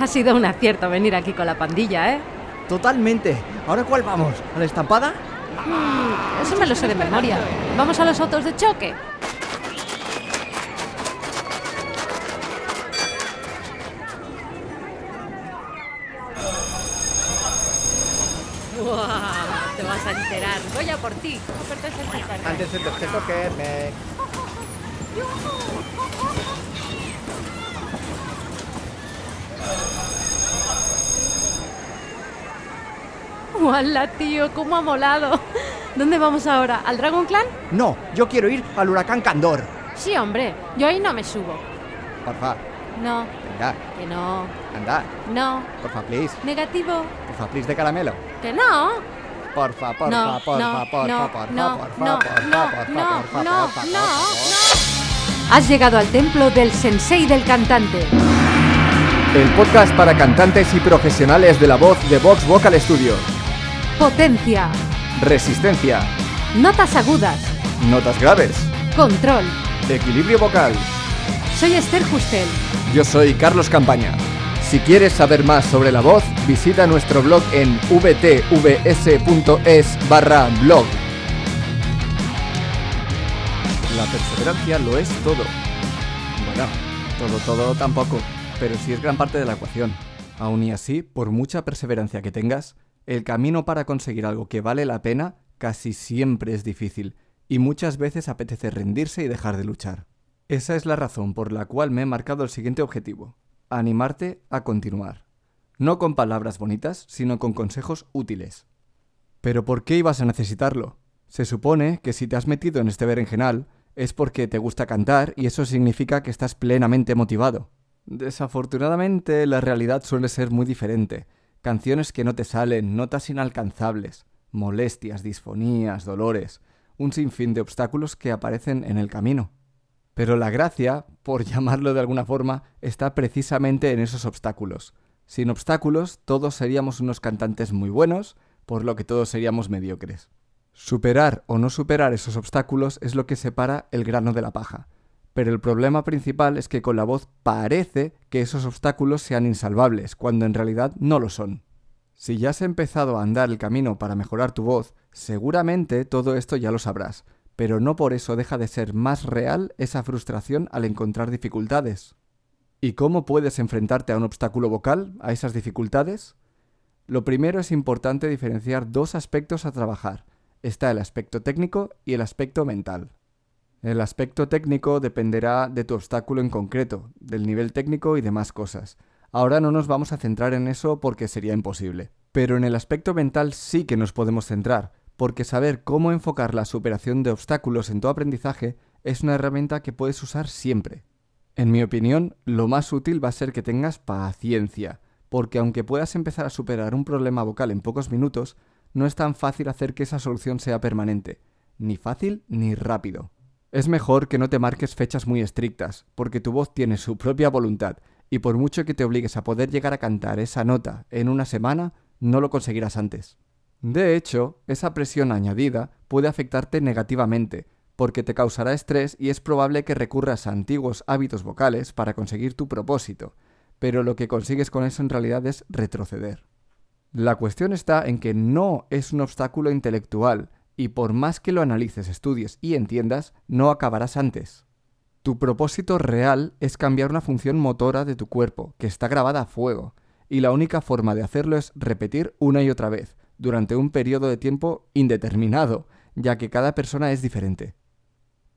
Ha sido un acierto venir aquí con la pandilla, ¿eh? Totalmente. ¿Ahora cuál vamos? ¿A la estampada? Mm, eso me lo sé de memoria. ¿Vamos a los autos de choque? Buah, te vas a enterar. Voy a por ti. Antes de que toque, me... ¡Hola, tío! ¿Cómo ha molado? ¿Dónde vamos ahora? ¿Al Dragon Clan? No, yo quiero ir al huracán Candor. Sí, hombre. Yo ahí no me subo. Porfa, No, venga, que no. anda. No. Porfa, please. Negativo. Porfa, please de caramelo. Que no. Porfa, porfa, No, porfa, no, porfa, no, porfa, no, porfa, no, porfa, no, porfa, no, porfa, no, porfa, no, porfa. Has llegado al templo del sensei del cantante. El podcast para cantantes y profesionales de la voz de Vox Vocal Studio. Potencia. Resistencia. Notas agudas. Notas graves. Control. Equilibrio vocal. Soy Esther Justel. Yo soy Carlos Campaña. Si quieres saber más sobre la voz, visita nuestro blog en vtvs.es barra blog. La perseverancia lo es todo. Bueno, todo, todo tampoco, pero sí es gran parte de la ecuación. Aún y así, por mucha perseverancia que tengas, el camino para conseguir algo que vale la pena casi siempre es difícil, y muchas veces apetece rendirse y dejar de luchar. Esa es la razón por la cual me he marcado el siguiente objetivo, animarte a continuar. No con palabras bonitas, sino con consejos útiles. Pero ¿por qué ibas a necesitarlo? Se supone que si te has metido en este berenjenal es porque te gusta cantar y eso significa que estás plenamente motivado. Desafortunadamente la realidad suele ser muy diferente. Canciones que no te salen, notas inalcanzables, molestias, disfonías, dolores, un sinfín de obstáculos que aparecen en el camino. Pero la gracia, por llamarlo de alguna forma, está precisamente en esos obstáculos. Sin obstáculos, todos seríamos unos cantantes muy buenos, por lo que todos seríamos mediocres. Superar o no superar esos obstáculos es lo que separa el grano de la paja. Pero el problema principal es que con la voz parece que esos obstáculos sean insalvables, cuando en realidad no lo son. Si ya has empezado a andar el camino para mejorar tu voz, seguramente todo esto ya lo sabrás, pero no por eso deja de ser más real esa frustración al encontrar dificultades. ¿Y cómo puedes enfrentarte a un obstáculo vocal, a esas dificultades? Lo primero es importante diferenciar dos aspectos a trabajar. Está el aspecto técnico y el aspecto mental. El aspecto técnico dependerá de tu obstáculo en concreto, del nivel técnico y demás cosas. Ahora no nos vamos a centrar en eso porque sería imposible. Pero en el aspecto mental sí que nos podemos centrar, porque saber cómo enfocar la superación de obstáculos en tu aprendizaje es una herramienta que puedes usar siempre. En mi opinión, lo más útil va a ser que tengas paciencia, porque aunque puedas empezar a superar un problema vocal en pocos minutos, no es tan fácil hacer que esa solución sea permanente, ni fácil ni rápido. Es mejor que no te marques fechas muy estrictas, porque tu voz tiene su propia voluntad, y por mucho que te obligues a poder llegar a cantar esa nota en una semana, no lo conseguirás antes. De hecho, esa presión añadida puede afectarte negativamente, porque te causará estrés y es probable que recurras a antiguos hábitos vocales para conseguir tu propósito, pero lo que consigues con eso en realidad es retroceder. La cuestión está en que no es un obstáculo intelectual, y por más que lo analices, estudies y entiendas, no acabarás antes. Tu propósito real es cambiar una función motora de tu cuerpo, que está grabada a fuego, y la única forma de hacerlo es repetir una y otra vez, durante un periodo de tiempo indeterminado, ya que cada persona es diferente.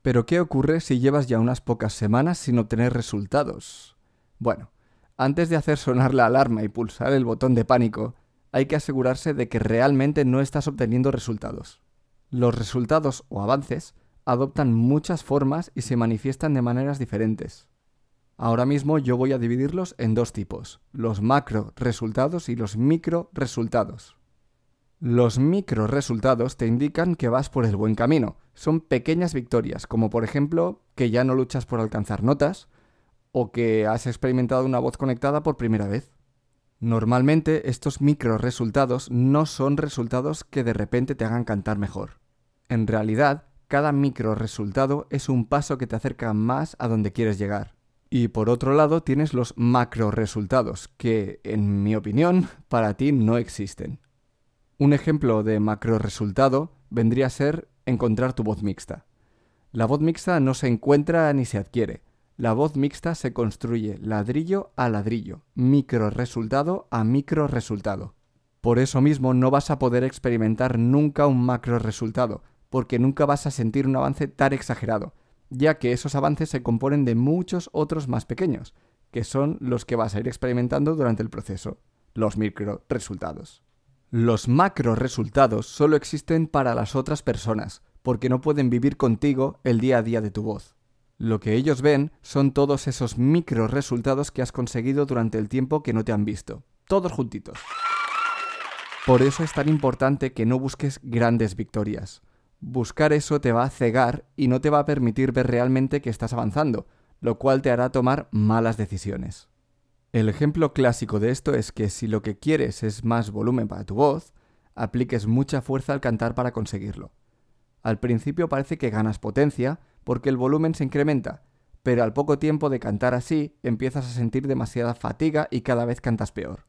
Pero ¿qué ocurre si llevas ya unas pocas semanas sin obtener resultados? Bueno, antes de hacer sonar la alarma y pulsar el botón de pánico, hay que asegurarse de que realmente no estás obteniendo resultados. Los resultados o avances adoptan muchas formas y se manifiestan de maneras diferentes. Ahora mismo yo voy a dividirlos en dos tipos, los macro resultados y los micro resultados. Los micro resultados te indican que vas por el buen camino. Son pequeñas victorias, como por ejemplo que ya no luchas por alcanzar notas o que has experimentado una voz conectada por primera vez. Normalmente estos micro resultados no son resultados que de repente te hagan cantar mejor. En realidad, cada micro resultado es un paso que te acerca más a donde quieres llegar. Y por otro lado tienes los macro resultados, que, en mi opinión, para ti no existen. Un ejemplo de macro resultado vendría a ser encontrar tu voz mixta. La voz mixta no se encuentra ni se adquiere. La voz mixta se construye ladrillo a ladrillo, micro resultado a micro resultado. Por eso mismo no vas a poder experimentar nunca un macro resultado, porque nunca vas a sentir un avance tan exagerado, ya que esos avances se componen de muchos otros más pequeños, que son los que vas a ir experimentando durante el proceso, los micro resultados. Los macro resultados solo existen para las otras personas, porque no pueden vivir contigo el día a día de tu voz. Lo que ellos ven son todos esos micro resultados que has conseguido durante el tiempo que no te han visto, todos juntitos. Por eso es tan importante que no busques grandes victorias. Buscar eso te va a cegar y no te va a permitir ver realmente que estás avanzando, lo cual te hará tomar malas decisiones. El ejemplo clásico de esto es que si lo que quieres es más volumen para tu voz, apliques mucha fuerza al cantar para conseguirlo. Al principio parece que ganas potencia porque el volumen se incrementa, pero al poco tiempo de cantar así empiezas a sentir demasiada fatiga y cada vez cantas peor.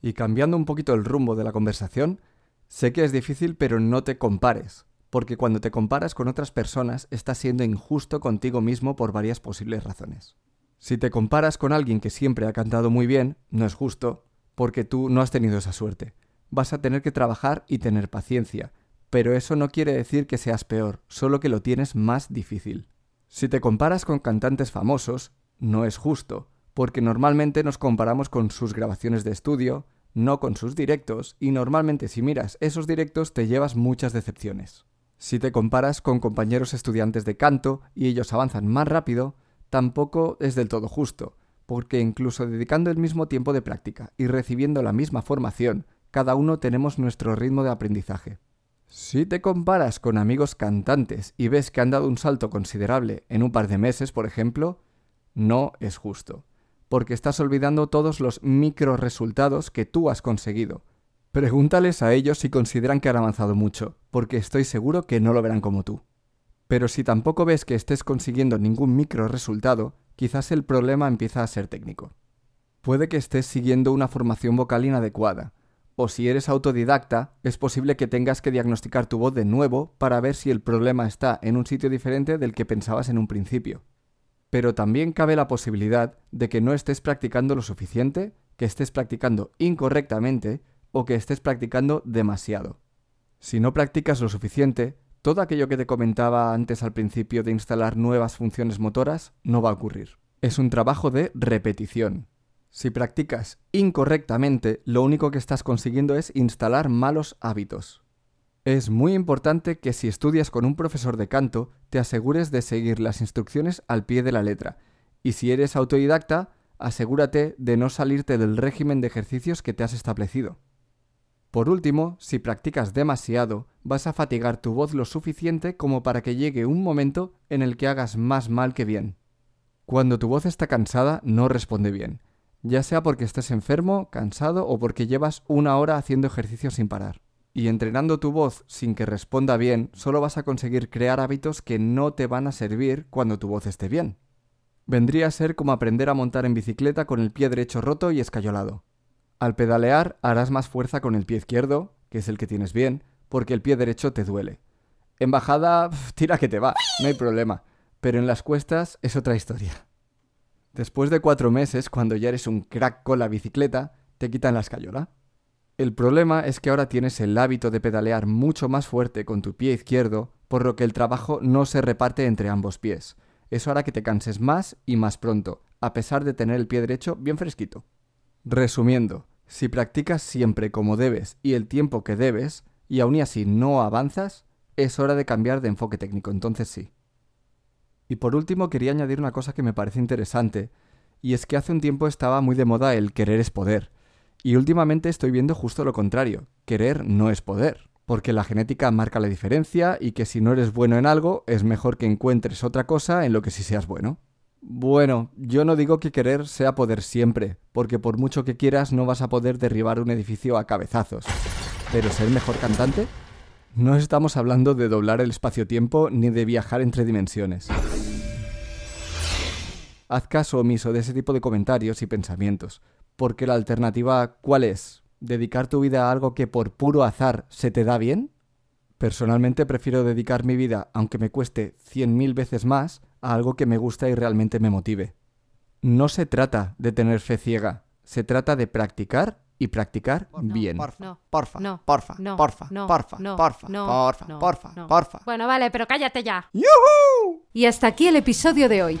Y cambiando un poquito el rumbo de la conversación, sé que es difícil pero no te compares, porque cuando te comparas con otras personas estás siendo injusto contigo mismo por varias posibles razones. Si te comparas con alguien que siempre ha cantado muy bien, no es justo, porque tú no has tenido esa suerte. Vas a tener que trabajar y tener paciencia, pero eso no quiere decir que seas peor, solo que lo tienes más difícil. Si te comparas con cantantes famosos, no es justo, porque normalmente nos comparamos con sus grabaciones de estudio, no con sus directos, y normalmente si miras esos directos te llevas muchas decepciones. Si te comparas con compañeros estudiantes de canto y ellos avanzan más rápido, tampoco es del todo justo, porque incluso dedicando el mismo tiempo de práctica y recibiendo la misma formación, cada uno tenemos nuestro ritmo de aprendizaje. Si te comparas con amigos cantantes y ves que han dado un salto considerable en un par de meses, por ejemplo, no es justo porque estás olvidando todos los micro resultados que tú has conseguido. Pregúntales a ellos si consideran que han avanzado mucho, porque estoy seguro que no lo verán como tú. Pero si tampoco ves que estés consiguiendo ningún micro resultado, quizás el problema empieza a ser técnico. Puede que estés siguiendo una formación vocal inadecuada, o si eres autodidacta, es posible que tengas que diagnosticar tu voz de nuevo para ver si el problema está en un sitio diferente del que pensabas en un principio pero también cabe la posibilidad de que no estés practicando lo suficiente, que estés practicando incorrectamente o que estés practicando demasiado. Si no practicas lo suficiente, todo aquello que te comentaba antes al principio de instalar nuevas funciones motoras no va a ocurrir. Es un trabajo de repetición. Si practicas incorrectamente, lo único que estás consiguiendo es instalar malos hábitos. Es muy importante que si estudias con un profesor de canto, te asegures de seguir las instrucciones al pie de la letra. Y si eres autodidacta, asegúrate de no salirte del régimen de ejercicios que te has establecido. Por último, si practicas demasiado, vas a fatigar tu voz lo suficiente como para que llegue un momento en el que hagas más mal que bien. Cuando tu voz está cansada, no responde bien, ya sea porque estés enfermo, cansado o porque llevas una hora haciendo ejercicio sin parar. Y entrenando tu voz sin que responda bien, solo vas a conseguir crear hábitos que no te van a servir cuando tu voz esté bien. Vendría a ser como aprender a montar en bicicleta con el pie derecho roto y escayolado. Al pedalear harás más fuerza con el pie izquierdo, que es el que tienes bien, porque el pie derecho te duele. En bajada, tira que te va, no hay problema, pero en las cuestas es otra historia. Después de cuatro meses, cuando ya eres un crack con la bicicleta, te quitan la escayola. El problema es que ahora tienes el hábito de pedalear mucho más fuerte con tu pie izquierdo, por lo que el trabajo no se reparte entre ambos pies. Eso hará que te canses más y más pronto, a pesar de tener el pie derecho bien fresquito. Resumiendo, si practicas siempre como debes y el tiempo que debes, y aún así no avanzas, es hora de cambiar de enfoque técnico, entonces sí. Y por último quería añadir una cosa que me parece interesante, y es que hace un tiempo estaba muy de moda el querer es poder, y últimamente estoy viendo justo lo contrario. Querer no es poder. Porque la genética marca la diferencia y que si no eres bueno en algo, es mejor que encuentres otra cosa en lo que sí seas bueno. Bueno, yo no digo que querer sea poder siempre, porque por mucho que quieras no vas a poder derribar un edificio a cabezazos. Pero ser mejor cantante? No estamos hablando de doblar el espacio-tiempo ni de viajar entre dimensiones. Haz caso omiso de ese tipo de comentarios y pensamientos, porque la alternativa, ¿cuál es? ¿Dedicar tu vida a algo que por puro azar se te da bien? Personalmente prefiero dedicar mi vida, aunque me cueste cien mil veces más, a algo que me gusta y realmente me motive. No se trata de tener fe ciega, se trata de practicar y practicar bien. Porfa, No, porfa, no, porfa, no, porfa, no, porfa, no, porfa, no, porfa, no, porfa, no. porfa. Bueno, vale, pero cállate ya. ¡Yujú! Y hasta aquí el episodio de hoy.